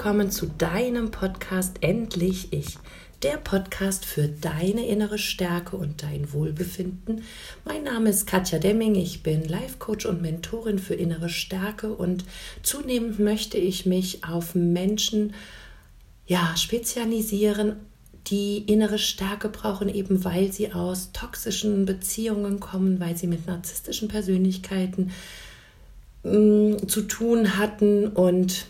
willkommen zu deinem Podcast Endlich Ich, der Podcast für deine innere Stärke und dein Wohlbefinden. Mein Name ist Katja Demming, ich bin Life Coach und Mentorin für innere Stärke und zunehmend möchte ich mich auf Menschen ja, spezialisieren, die innere Stärke brauchen, eben weil sie aus toxischen Beziehungen kommen, weil sie mit narzisstischen Persönlichkeiten mh, mm, zu tun hatten und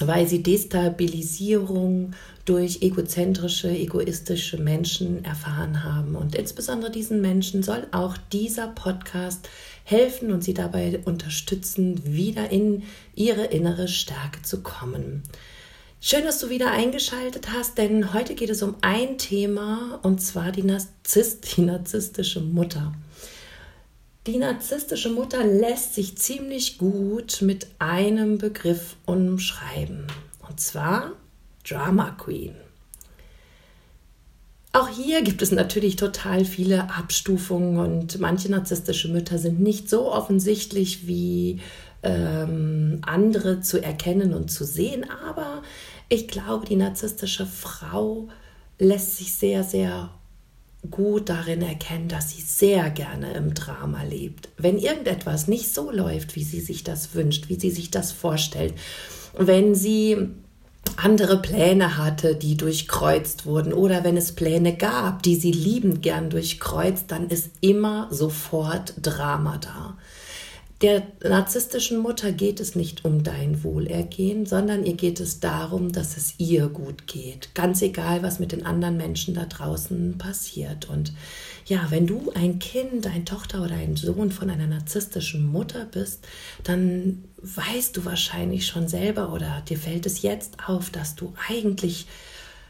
weil sie Destabilisierung durch egozentrische, egoistische Menschen erfahren haben. Und insbesondere diesen Menschen soll auch dieser Podcast helfen und sie dabei unterstützen, wieder in ihre innere Stärke zu kommen. Schön, dass du wieder eingeschaltet hast, denn heute geht es um ein Thema und zwar die, Narzisst, die narzisstische Mutter. Die narzisstische Mutter lässt sich ziemlich gut mit einem Begriff umschreiben und zwar Drama Queen. Auch hier gibt es natürlich total viele Abstufungen und manche narzisstische Mütter sind nicht so offensichtlich wie ähm, andere zu erkennen und zu sehen, aber ich glaube, die narzisstische Frau lässt sich sehr, sehr gut darin erkennen, dass sie sehr gerne im Drama lebt. Wenn irgendetwas nicht so läuft, wie sie sich das wünscht, wie sie sich das vorstellt, wenn sie andere Pläne hatte, die durchkreuzt wurden, oder wenn es Pläne gab, die sie liebend gern durchkreuzt, dann ist immer sofort Drama da. Der narzisstischen Mutter geht es nicht um dein Wohlergehen, sondern ihr geht es darum, dass es ihr gut geht. Ganz egal, was mit den anderen Menschen da draußen passiert. Und ja, wenn du ein Kind, eine Tochter oder ein Sohn von einer narzisstischen Mutter bist, dann weißt du wahrscheinlich schon selber oder dir fällt es jetzt auf, dass du eigentlich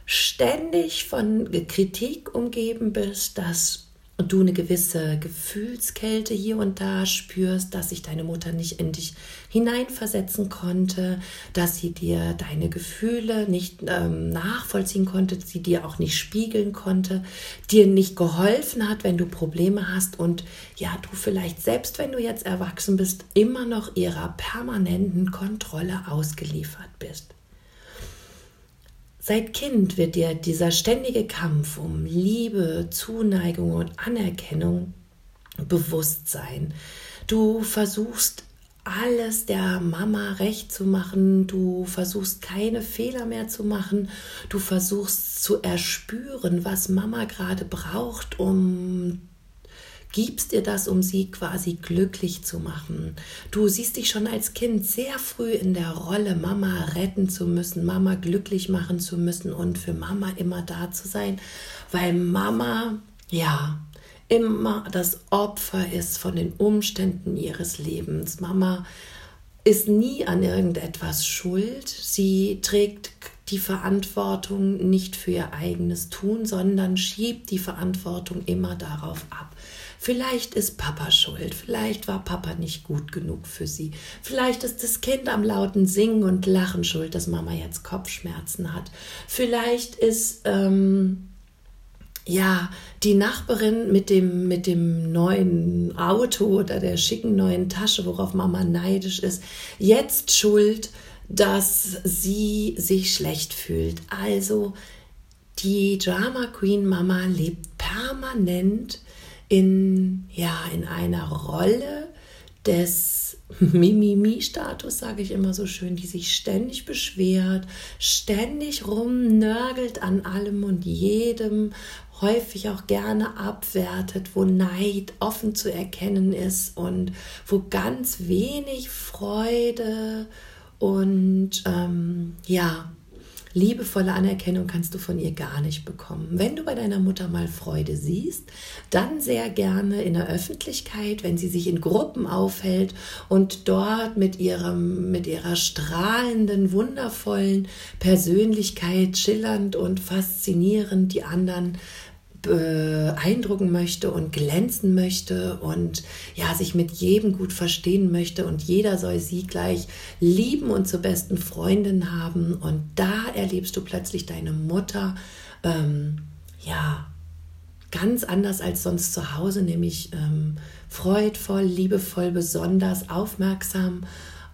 ständig von Kritik umgeben bist, dass und du eine gewisse Gefühlskälte hier und da spürst, dass sich deine Mutter nicht in dich hineinversetzen konnte, dass sie dir deine Gefühle nicht ähm, nachvollziehen konnte, sie dir auch nicht spiegeln konnte, dir nicht geholfen hat, wenn du Probleme hast und ja, du vielleicht selbst, wenn du jetzt erwachsen bist, immer noch ihrer permanenten Kontrolle ausgeliefert bist. Seit Kind wird dir dieser ständige Kampf um Liebe, Zuneigung und Anerkennung bewusst sein. Du versuchst alles der Mama recht zu machen, du versuchst keine Fehler mehr zu machen, du versuchst zu erspüren, was Mama gerade braucht, um gibst dir das, um sie quasi glücklich zu machen. Du siehst dich schon als Kind sehr früh in der Rolle, Mama retten zu müssen, Mama glücklich machen zu müssen und für Mama immer da zu sein, weil Mama, ja, immer das Opfer ist von den Umständen ihres Lebens. Mama ist nie an irgendetwas schuld. Sie trägt die Verantwortung nicht für ihr eigenes Tun, sondern schiebt die Verantwortung immer darauf ab. Vielleicht ist Papa schuld, vielleicht war Papa nicht gut genug für sie, vielleicht ist das Kind am lauten Singen und Lachen schuld, dass Mama jetzt Kopfschmerzen hat, vielleicht ist ähm, ja, die Nachbarin mit dem, mit dem neuen Auto oder der schicken neuen Tasche, worauf Mama neidisch ist, jetzt schuld, dass sie sich schlecht fühlt. Also die Drama Queen Mama lebt permanent in, ja, in einer Rolle des Mimimi-Status, sage ich immer so schön, die sich ständig beschwert, ständig rumnörgelt an allem und jedem, häufig auch gerne abwertet, wo Neid offen zu erkennen ist und wo ganz wenig Freude und ähm, ja, Liebevolle Anerkennung kannst du von ihr gar nicht bekommen. Wenn du bei deiner Mutter mal Freude siehst, dann sehr gerne in der Öffentlichkeit, wenn sie sich in Gruppen aufhält und dort mit ihrem mit ihrer strahlenden, wundervollen Persönlichkeit schillernd und faszinierend die anderen beeindrucken möchte und glänzen möchte und ja, sich mit jedem gut verstehen möchte und jeder soll sie gleich lieben und zur besten Freundin haben. Und da erlebst du plötzlich deine Mutter, ähm, ja, ganz anders als sonst zu Hause, nämlich ähm, freudvoll, liebevoll, besonders aufmerksam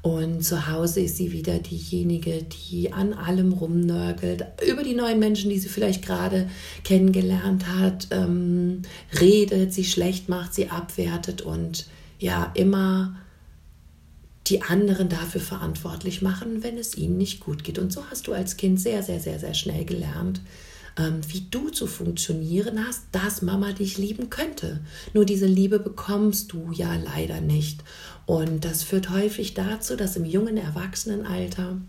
Und zu Hause ist sie wieder diejenige, die an allem rumnörgelt, über die neuen Menschen, die sie vielleicht gerade kennengelernt hat, ähm, redet, sie schlecht macht, sie abwertet und ja, immer die anderen dafür verantwortlich machen, wenn es ihnen nicht gut geht. Und so hast du als Kind sehr, sehr, sehr, sehr schnell gelernt, ähm, wie du zu funktionieren hast, dass Mama dich lieben könnte. Nur diese Liebe bekommst du ja leider nicht. Und das führt häufig dazu, dass im jungen Erwachsenenalter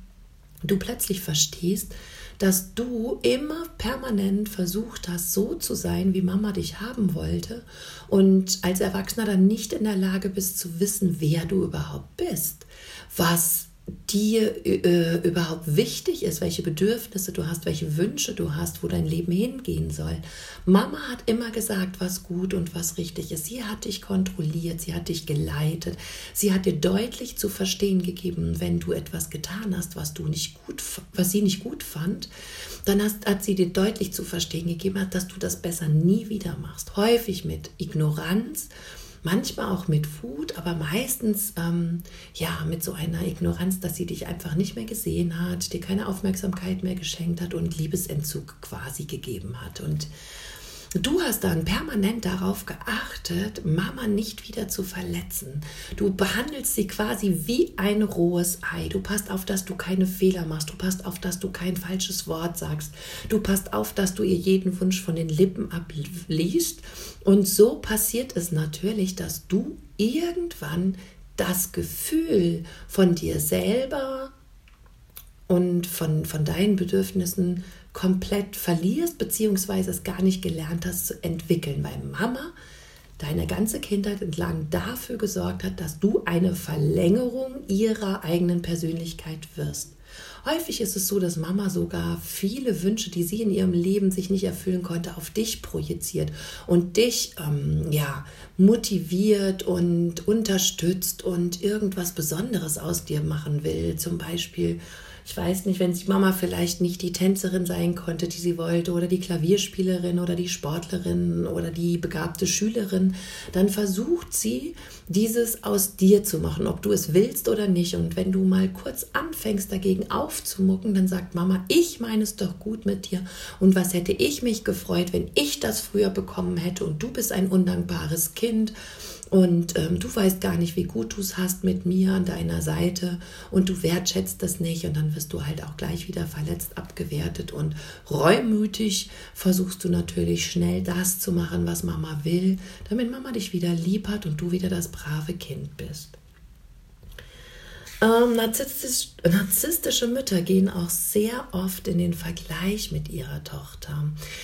du plötzlich verstehst, dass du immer permanent versucht hast, so zu sein, wie Mama dich haben wollte und als Erwachsener dann nicht in der Lage bist zu wissen, wer du überhaupt bist, was dir äh, überhaupt wichtig ist, welche Bedürfnisse du hast, welche Wünsche du hast, wo dein Leben hingehen soll. Mama hat immer gesagt, was gut und was richtig ist. Sie hat dich kontrolliert, sie hat dich geleitet, sie hat dir deutlich zu verstehen gegeben, wenn du etwas getan hast, was du nicht gut, was sie nicht gut fand, dann hast, hat sie dir deutlich zu verstehen gegeben, dass du das besser nie wieder machst. Häufig mit Ignoranz manchmal auch mit Wut, aber meistens ähm, ja mit so einer Ignoranz, dass sie dich einfach nicht mehr gesehen hat, dir keine Aufmerksamkeit mehr geschenkt hat und Liebesentzug quasi gegeben hat. Und Du hast dann permanent darauf geachtet, Mama nicht wieder zu verletzen. Du behandelst sie quasi wie ein rohes Ei. Du passt auf, dass du keine Fehler machst. Du passt auf, dass du kein falsches Wort sagst. Du passt auf, dass du ihr jeden Wunsch von den Lippen abliest. Und so passiert es natürlich, dass du irgendwann das Gefühl von dir selber und von, von deinen Bedürfnissen komplett verlierst, beziehungsweise es gar nicht gelernt hast zu entwickeln, weil Mama deine ganze Kindheit entlang dafür gesorgt hat, dass du eine Verlängerung ihrer eigenen Persönlichkeit wirst. Häufig ist es so, dass Mama sogar viele Wünsche, die sie in ihrem Leben sich nicht erfüllen konnte, auf dich projiziert und dich ähm, ja motiviert und unterstützt und irgendwas Besonderes aus dir machen will. Zum Beispiel ich weiß nicht, wenn die Mama vielleicht nicht die Tänzerin sein konnte, die sie wollte, oder die Klavierspielerin oder die Sportlerin oder die begabte Schülerin, dann versucht sie, dieses aus dir zu machen, ob du es willst oder nicht. Und wenn du mal kurz anfängst, dagegen aufzumucken, dann sagt Mama, ich meine es doch gut mit dir. Und was hätte ich mich gefreut, wenn ich das früher bekommen hätte und du bist ein undankbares Kind und ähm, du weißt gar nicht, wie gut du es hast mit mir an deiner Seite und du wertschätzt das nicht und dann wirst du halt auch gleich wieder verletzt, abgewertet und reumütig versuchst du natürlich schnell das zu machen, was Mama will, damit Mama dich wieder lieb hat und du wieder das brave Kind bist. Ähm, narzisstisch, narzisstische Mütter gehen auch sehr oft in den Vergleich mit ihrer Tochter.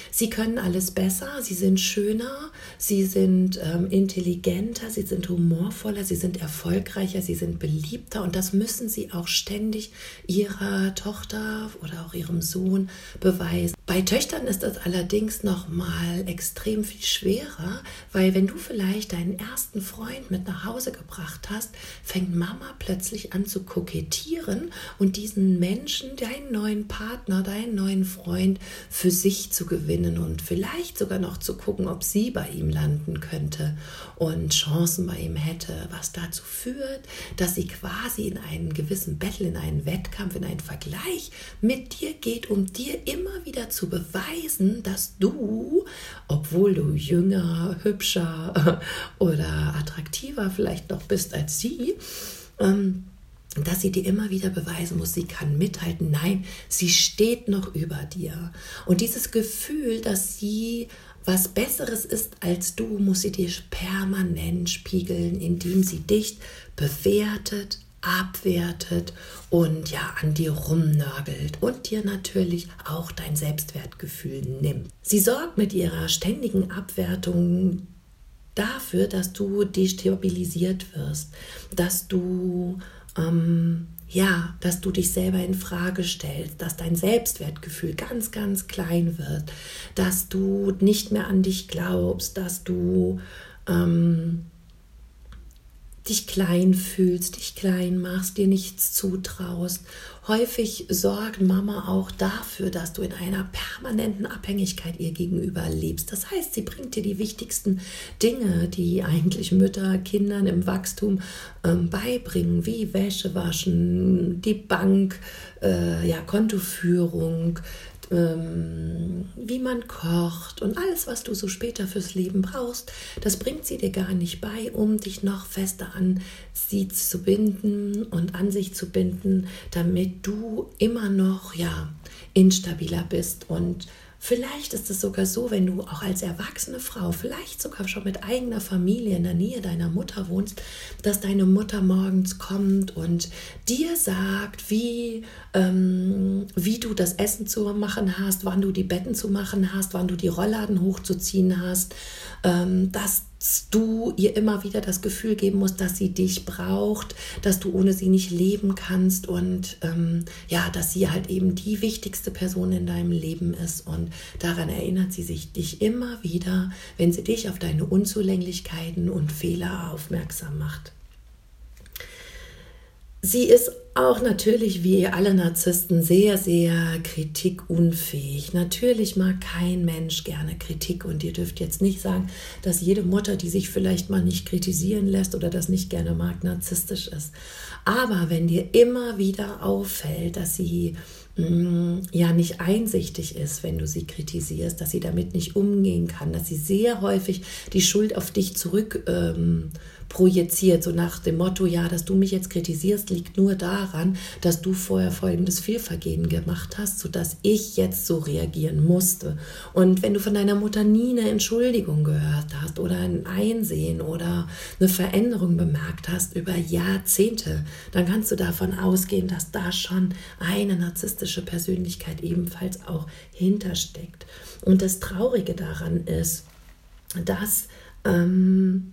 Sie können alles besser, sie sind schöner, sie sind ähm, intelligenter, sie sind humorvoller, sie sind erfolgreicher, sie sind beliebter und das müssen sie auch ständig ihrer Tochter oder auch ihrem Sohn beweisen. Bei Töchtern ist das allerdings noch mal extrem viel schwerer, weil wenn du vielleicht deinen ersten Freund mit nach Hause gebracht hast, fängt Mama plötzlich an zu kokettieren und diesen Menschen, deinen neuen Partner, deinen neuen Freund für sich zu gewinnen und vielleicht sogar noch zu gucken, ob sie bei ihm landen könnte und Chancen bei ihm hätte, was dazu führt, dass sie quasi in einen gewissen Battle, in einen Wettkampf, in einen Vergleich mit dir geht, um dir immer wieder zu beweisen, dass du, obwohl du jünger, hübscher oder attraktiver vielleicht noch bist als sie, ähm, dass sie dir immer wieder beweisen muss, sie kann mithalten. Nein, sie steht noch über dir. Und dieses Gefühl, dass sie was Besseres ist als du, muss sie dir permanent spiegeln, indem sie dich bewertet, abwertet und ja an dir rumnörgelt und dir natürlich auch dein Selbstwertgefühl nimmt. Sie sorgt mit ihrer ständigen Abwertung dafür, dass du destabilisiert wirst, dass du ähm, ja, dass du dich selber in Frage stellst, dass dein Selbstwertgefühl ganz, ganz klein wird, dass du nicht mehr an dich glaubst, dass du ähm, dich klein fühlst, dich klein machst, dir nichts zutraust. Häufig sorgt Mama auch dafür, dass du in einer permanenten Abhängigkeit ihr gegenüber lebst. Das heißt, sie bringt dir die wichtigsten Dinge, die eigentlich Mütter Kindern im Wachstum ähm, beibringen, wie Wäsche waschen, die Bank, äh, ja, Kontoführung, ähm, wie man kocht und alles, was du so später fürs Leben brauchst, das bringt sie dir gar nicht bei, um dich noch fester an sie zu binden und an sich zu binden, damit du immer noch ja instabiler bist und Vielleicht ist es sogar so, wenn du auch als erwachsene Frau, vielleicht sogar schon mit eigener Familie in der Nähe deiner Mutter wohnst, dass deine Mutter morgens kommt und dir sagt, wie, ähm, wie du das Essen zu machen hast, wann du die Betten zu machen hast, wann du die Rollladen hochzuziehen hast, ähm, dass du ihr immer wieder das Gefühl geben musst, dass sie dich braucht, dass du ohne sie nicht leben kannst und ähm, ja, dass sie halt eben die wichtigste Person in deinem Leben ist und daran erinnert sie sich dich immer wieder, wenn sie dich auf deine Unzulänglichkeiten und Fehler aufmerksam macht. Sie ist auch natürlich wie alle Narzissten sehr, sehr kritikunfähig. Natürlich mag kein Mensch gerne Kritik und ihr dürft jetzt nicht sagen, dass jede Mutter, die sich vielleicht mal nicht kritisieren lässt oder das nicht gerne mag, narzisstisch ist. Aber wenn dir immer wieder auffällt, dass sie ja nicht einsichtig ist, wenn du sie kritisierst, dass sie damit nicht umgehen kann, dass sie sehr häufig die Schuld auf dich zurück ähm, projiziert, so nach dem Motto, ja, dass du mich jetzt kritisierst, liegt nur daran, dass du vorher folgendes Fehlvergehen gemacht hast, sodass ich jetzt so reagieren musste. Und wenn du von deiner Mutter nie eine Entschuldigung gehört hast oder ein Einsehen oder eine Veränderung bemerkt hast über Jahrzehnte, dann kannst du davon ausgehen, dass da schon eine narzisstische Persönlichkeit ebenfalls auch hintersteckt. Und das Traurige daran ist, dass ähm,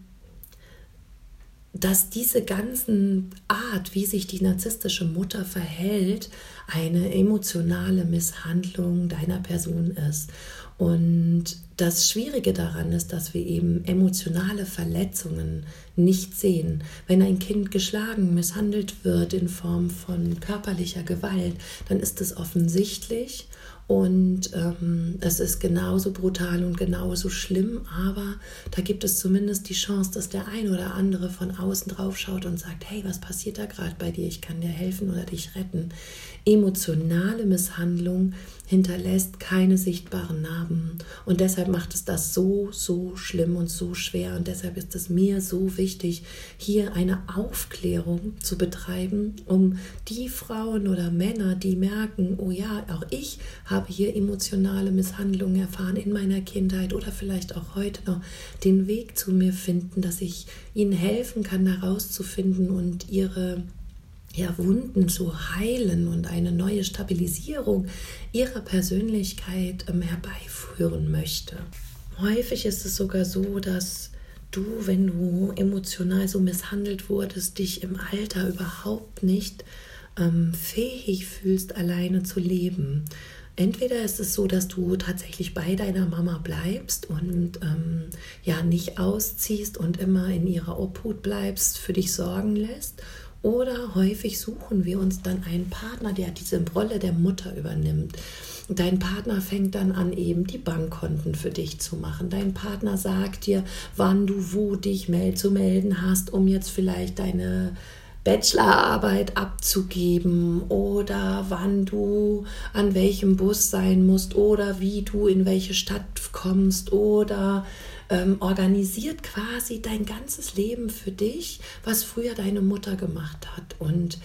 dass diese ganzen Art, wie sich die narzisstische Mutter verhält, eine emotionale Misshandlung deiner Person ist. Und das Schwierige daran ist, dass wir eben emotionale Verletzungen nicht sehen. Wenn ein Kind geschlagen, misshandelt wird in Form von körperlicher Gewalt, dann ist es offensichtlich und ähm, es ist genauso brutal und genauso schlimm, aber da gibt es zumindest die Chance, dass der ein oder andere von außen drauf schaut und sagt, hey, was passiert da gerade bei dir? Ich kann dir helfen oder dich retten. Emotionale Misshandlung hinterlässt keine sichtbaren Narben. Und deshalb macht es das so, so schlimm und so schwer. Und deshalb ist es mir so wichtig, hier eine Aufklärung zu betreiben, um die Frauen oder Männer, die merken, oh ja, auch ich habe hier emotionale Misshandlungen erfahren in meiner Kindheit oder vielleicht auch heute noch, den Weg zu mir finden, dass ich ihnen helfen kann, herauszufinden und ihre ja, Wunden zu heilen und eine neue Stabilisierung ihrer Persönlichkeit ähm, herbeiführen möchte. Häufig ist es sogar so, dass du, wenn du emotional so misshandelt wurdest, dich im Alter überhaupt nicht ähm, fähig fühlst, alleine zu leben. Entweder ist es so, dass du tatsächlich bei deiner Mama bleibst und ähm, ja nicht ausziehst und immer in ihrer Obhut bleibst, für dich sorgen lässt, oder häufig suchen wir uns dann einen Partner, der diese Rolle der Mutter übernimmt. Dein Partner fängt dann an, eben die Bankkonten für dich zu machen. Dein Partner sagt dir, wann du wo dich zu melden hast, um jetzt vielleicht deine Bachelorarbeit abzugeben oder wann du an welchem Bus sein musst oder wie du in welche Stadt kommst oder ähm, organisiert quasi dein ganzes Leben für dich, was früher deine Mutter gemacht hat. Und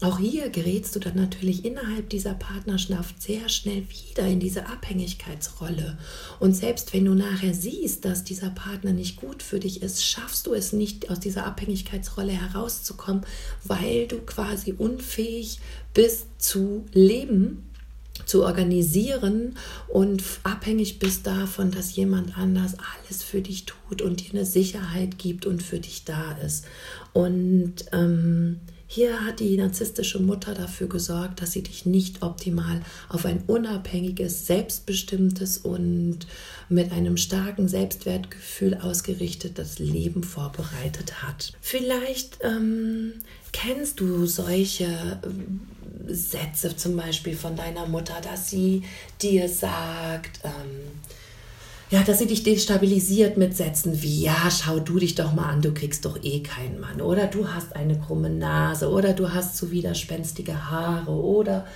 auch hier gerätst du dann natürlich innerhalb dieser Partnerschaft sehr schnell wieder in diese Abhängigkeitsrolle. Und selbst wenn du nachher siehst, dass dieser Partner nicht gut für dich ist, schaffst du es nicht, aus dieser Abhängigkeitsrolle herauszukommen, weil du quasi unfähig bist zu leben zu organisieren und abhängig bist davon, dass jemand anders alles für dich tut und dir eine Sicherheit gibt und für dich da ist. Und ähm, Hier hat die narzisstische Mutter dafür gesorgt, dass sie dich nicht optimal auf ein unabhängiges, selbstbestimmtes und mit einem starken Selbstwertgefühl ausgerichtetes Leben vorbereitet hat. Vielleicht ähm, kennst du solche äh, Sätze zum Beispiel von deiner Mutter, dass sie dir sagt, ähm, ja, dass sie dich destabilisiert mit Sätzen wie, ja, schau du dich doch mal an, du kriegst doch eh keinen Mann. Oder du hast eine krumme Nase. Oder du hast zu widerspenstige Haare. Oder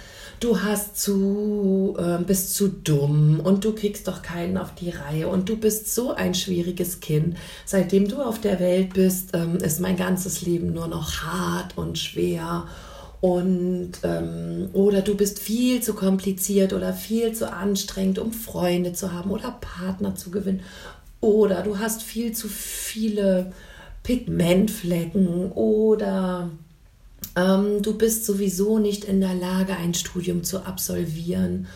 du hast zu, äh, bist zu dumm und du kriegst doch keinen auf die Reihe. Und du bist so ein schwieriges Kind. Seitdem du auf der Welt bist, ähm, ist mein ganzes Leben nur noch hart und schwer und ähm, oder du bist viel zu kompliziert oder viel zu anstrengend, um Freunde zu haben oder Partner zu gewinnen. Oder du hast viel zu viele Pigmentflecken oder ähm, du bist sowieso nicht in der Lage, ein Studium zu absolvieren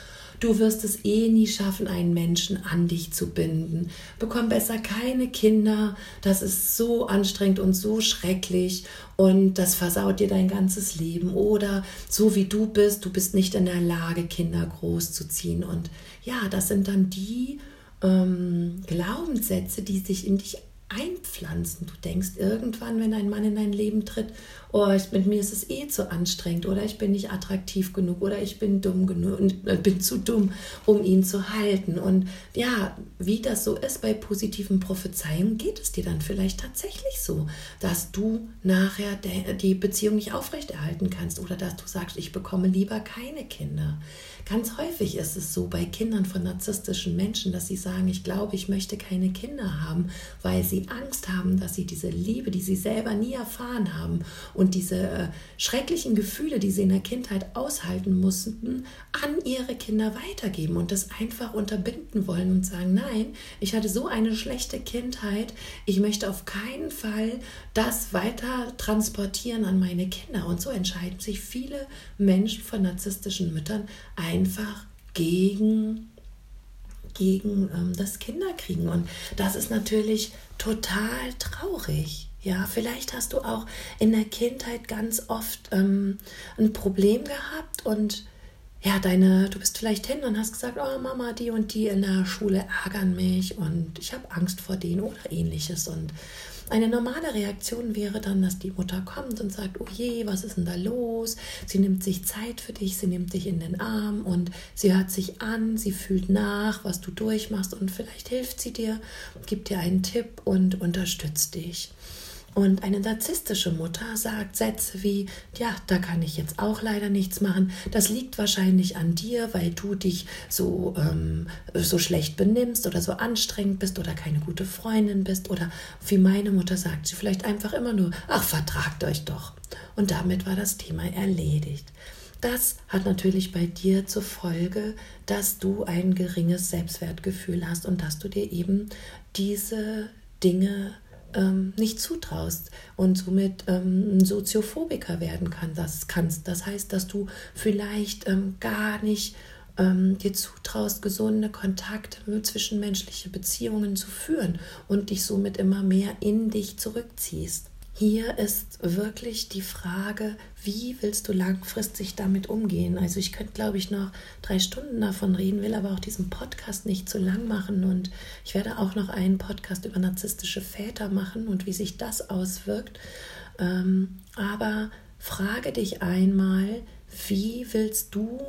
Du wirst es eh nie schaffen, einen Menschen an dich zu binden. Bekomm besser keine Kinder. Das ist so anstrengend und so schrecklich und das versaut dir dein ganzes Leben. Oder so wie du bist, du bist nicht in der Lage, Kinder großzuziehen. Und ja, das sind dann die ähm, Glaubenssätze, die sich in dich einpflanzen. Du denkst irgendwann, wenn ein Mann in dein Leben tritt, oh, ich, mit mir ist es eh zu anstrengend oder ich bin nicht attraktiv genug oder ich bin dumm genug und äh, bin zu dumm, um ihn zu halten. Und ja, wie das so ist bei positiven Prophezeiungen, geht es dir dann vielleicht tatsächlich so, dass du nachher die Beziehung nicht aufrechterhalten kannst oder dass du sagst, ich bekomme lieber keine Kinder. Ganz häufig ist es so bei Kindern von narzisstischen Menschen, dass sie sagen, ich glaube, ich möchte keine Kinder haben, weil sie Angst haben, dass sie diese Liebe, die sie selber nie erfahren haben und diese äh, schrecklichen Gefühle, die sie in der Kindheit aushalten mussten, an ihre Kinder weitergeben und das einfach unterbinden wollen und sagen, nein, ich hatte so eine schlechte Kindheit, ich möchte auf keinen Fall das weiter transportieren an meine Kinder. Und so entscheiden sich viele Menschen von narzisstischen Müttern einfach gegen, gegen ähm, das Kinderkriegen. Und das ist natürlich total traurig. Ja, vielleicht hast du auch in der Kindheit ganz oft ähm, ein Problem gehabt und ja, deine, du bist vielleicht hin und hast gesagt, oh Mama, die und die in der Schule ärgern mich und ich habe Angst vor denen oder ähnliches. Und eine normale Reaktion wäre dann, dass die Mutter kommt und sagt, oh je, was ist denn da los? Sie nimmt sich Zeit für dich, sie nimmt dich in den Arm und sie hört sich an, sie fühlt nach, was du durchmachst und vielleicht hilft sie dir, gibt dir einen Tipp und unterstützt dich. Und eine narzisstische Mutter sagt Sätze wie, ja, da kann ich jetzt auch leider nichts machen. Das liegt wahrscheinlich an dir, weil du dich so, ähm, so schlecht benimmst oder so anstrengend bist oder keine gute Freundin bist. Oder wie meine Mutter sagt, sie vielleicht einfach immer nur, ach, vertragt euch doch. Und damit war das Thema erledigt. Das hat natürlich bei dir zur Folge, dass du ein geringes Selbstwertgefühl hast und dass du dir eben diese Dinge ähm, nicht zutraust und somit ähm, ein Soziophobiker werden kann, das kannst. Das heißt, dass du vielleicht ähm, gar nicht ähm, dir zutraust, gesunde Kontakte, zwischenmenschliche Beziehungen zu führen und dich somit immer mehr in dich zurückziehst. Hier ist wirklich die Frage, wie willst du langfristig damit umgehen? Also ich könnte, glaube ich, noch drei Stunden davon reden, will aber auch diesen Podcast nicht zu lang machen. Und ich werde auch noch einen Podcast über narzisstische Väter machen und wie sich das auswirkt. Ähm, aber frage dich einmal, wie willst du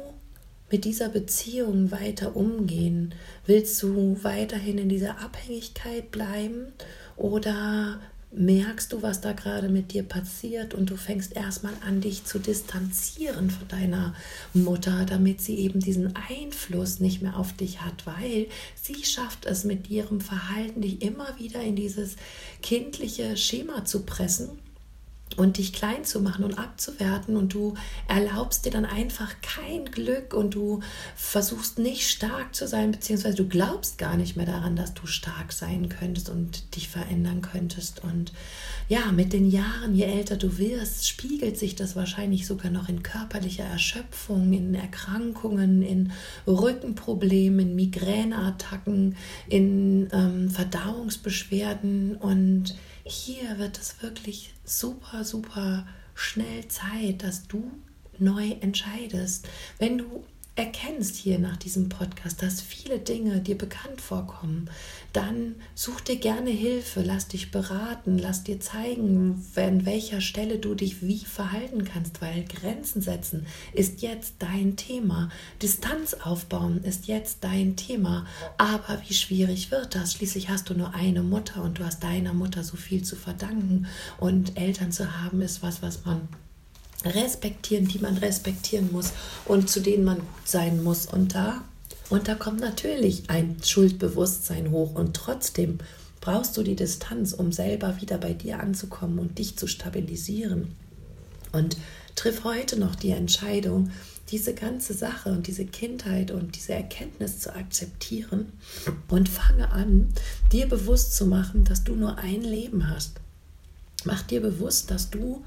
mit dieser Beziehung weiter umgehen? Willst du weiterhin in dieser Abhängigkeit bleiben oder merkst du, was da gerade mit dir passiert und du fängst erstmal an, dich zu distanzieren von deiner Mutter, damit sie eben diesen Einfluss nicht mehr auf dich hat, weil sie schafft es mit ihrem Verhalten, dich immer wieder in dieses kindliche Schema zu pressen und dich klein zu machen und abzuwerten und du erlaubst dir dann einfach kein Glück und du versuchst nicht stark zu sein, beziehungsweise du glaubst gar nicht mehr daran, dass du stark sein könntest und dich verändern könntest. Und ja, mit den Jahren, je älter du wirst, spiegelt sich das wahrscheinlich sogar noch in körperlicher Erschöpfung, in Erkrankungen, in Rückenproblemen, in Migräneattacken, in ähm, Verdauungsbeschwerden und hier wird es wirklich super, super schnell Zeit, dass du neu entscheidest. Wenn du erkennst hier nach diesem Podcast, dass viele Dinge dir bekannt vorkommen, dann such dir gerne Hilfe, lass dich beraten, lass dir zeigen, an welcher Stelle du dich wie verhalten kannst, weil Grenzen setzen ist jetzt dein Thema. Distanz aufbauen ist jetzt dein Thema. Aber wie schwierig wird das? Schließlich hast du nur eine Mutter und du hast deiner Mutter so viel zu verdanken. Und Eltern zu haben ist was, was man respektieren, die man respektieren muss und zu denen man gut sein muss. Und da, und da kommt natürlich ein Schuldbewusstsein hoch und trotzdem brauchst du die Distanz, um selber wieder bei dir anzukommen und dich zu stabilisieren. Und triff heute noch die Entscheidung, diese ganze Sache und diese Kindheit und diese Erkenntnis zu akzeptieren und fange an, dir bewusst zu machen, dass du nur ein Leben hast. Mach dir bewusst, dass du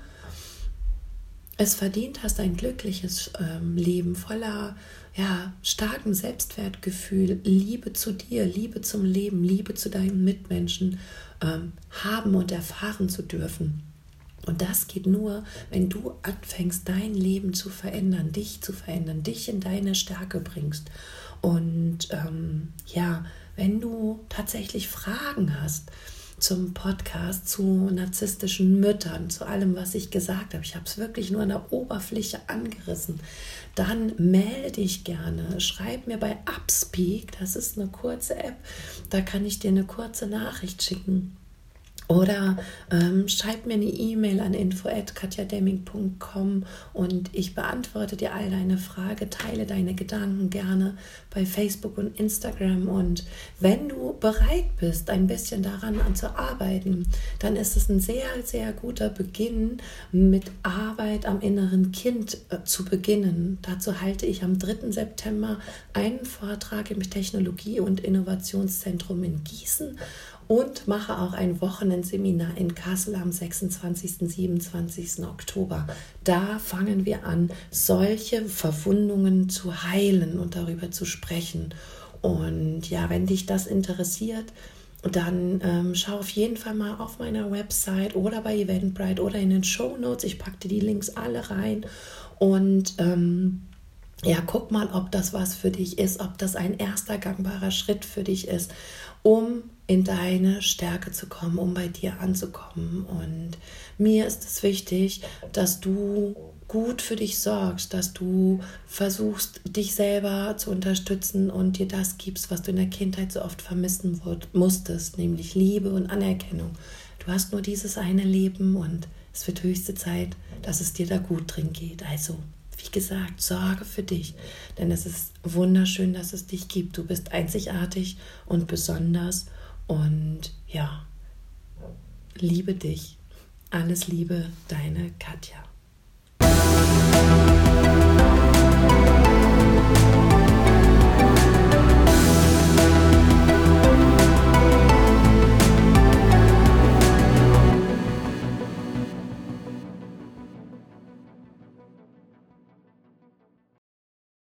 es verdient hast, ein glückliches ähm, Leben voller ja, starkem Selbstwertgefühl, Liebe zu dir, Liebe zum Leben, Liebe zu deinen Mitmenschen ähm, haben und erfahren zu dürfen. Und das geht nur, wenn du anfängst, dein Leben zu verändern, dich zu verändern, dich in deine Stärke bringst. Und ähm, ja, wenn du tatsächlich Fragen hast, zum Podcast, zu narzisstischen Müttern, zu allem, was ich gesagt habe. Ich habe es wirklich nur an der Oberfläche angerissen. Dann melde dich gerne. Schreib mir bei Upspeak, das ist eine kurze App, da kann ich dir eine kurze Nachricht schicken oder ähm, schreib mir eine E-Mail an info.katjademming.com und ich beantworte dir all deine Fragen, teile deine Gedanken gerne bei Facebook und Instagram. Und wenn du bereit bist, ein bisschen daran zu arbeiten, dann ist es ein sehr, sehr guter Beginn, mit Arbeit am inneren Kind äh, zu beginnen. Dazu halte ich am 3. September einen Vortrag im Technologie- und Innovationszentrum in Gießen und mache auch ein Wochenendseminar in Kassel am 26. und 27. Oktober. Da fangen wir an, solche Verwundungen zu heilen und darüber zu sprechen. Und ja, wenn dich das interessiert, dann ähm, schau auf jeden Fall mal auf meiner Website oder bei Eventbrite oder in den Show Notes. Ich packte die Links alle rein und ähm, ja, guck mal, ob das was für dich ist, ob das ein erster gangbarer Schritt für dich ist, um in deine Stärke zu kommen, um bei dir anzukommen. Und mir ist es wichtig, dass du gut für dich sorgst, dass du versuchst, dich selber zu unterstützen und dir das gibst, was du in der Kindheit so oft vermissen musstest, nämlich Liebe und Anerkennung. Du hast nur dieses eine Leben und es wird höchste Zeit, dass es dir da gut drin geht. Also, wie gesagt, sorge für dich, denn es ist wunderschön, dass es dich gibt. Du bist einzigartig und besonders und ja, liebe dich. Alles Liebe, deine Katja.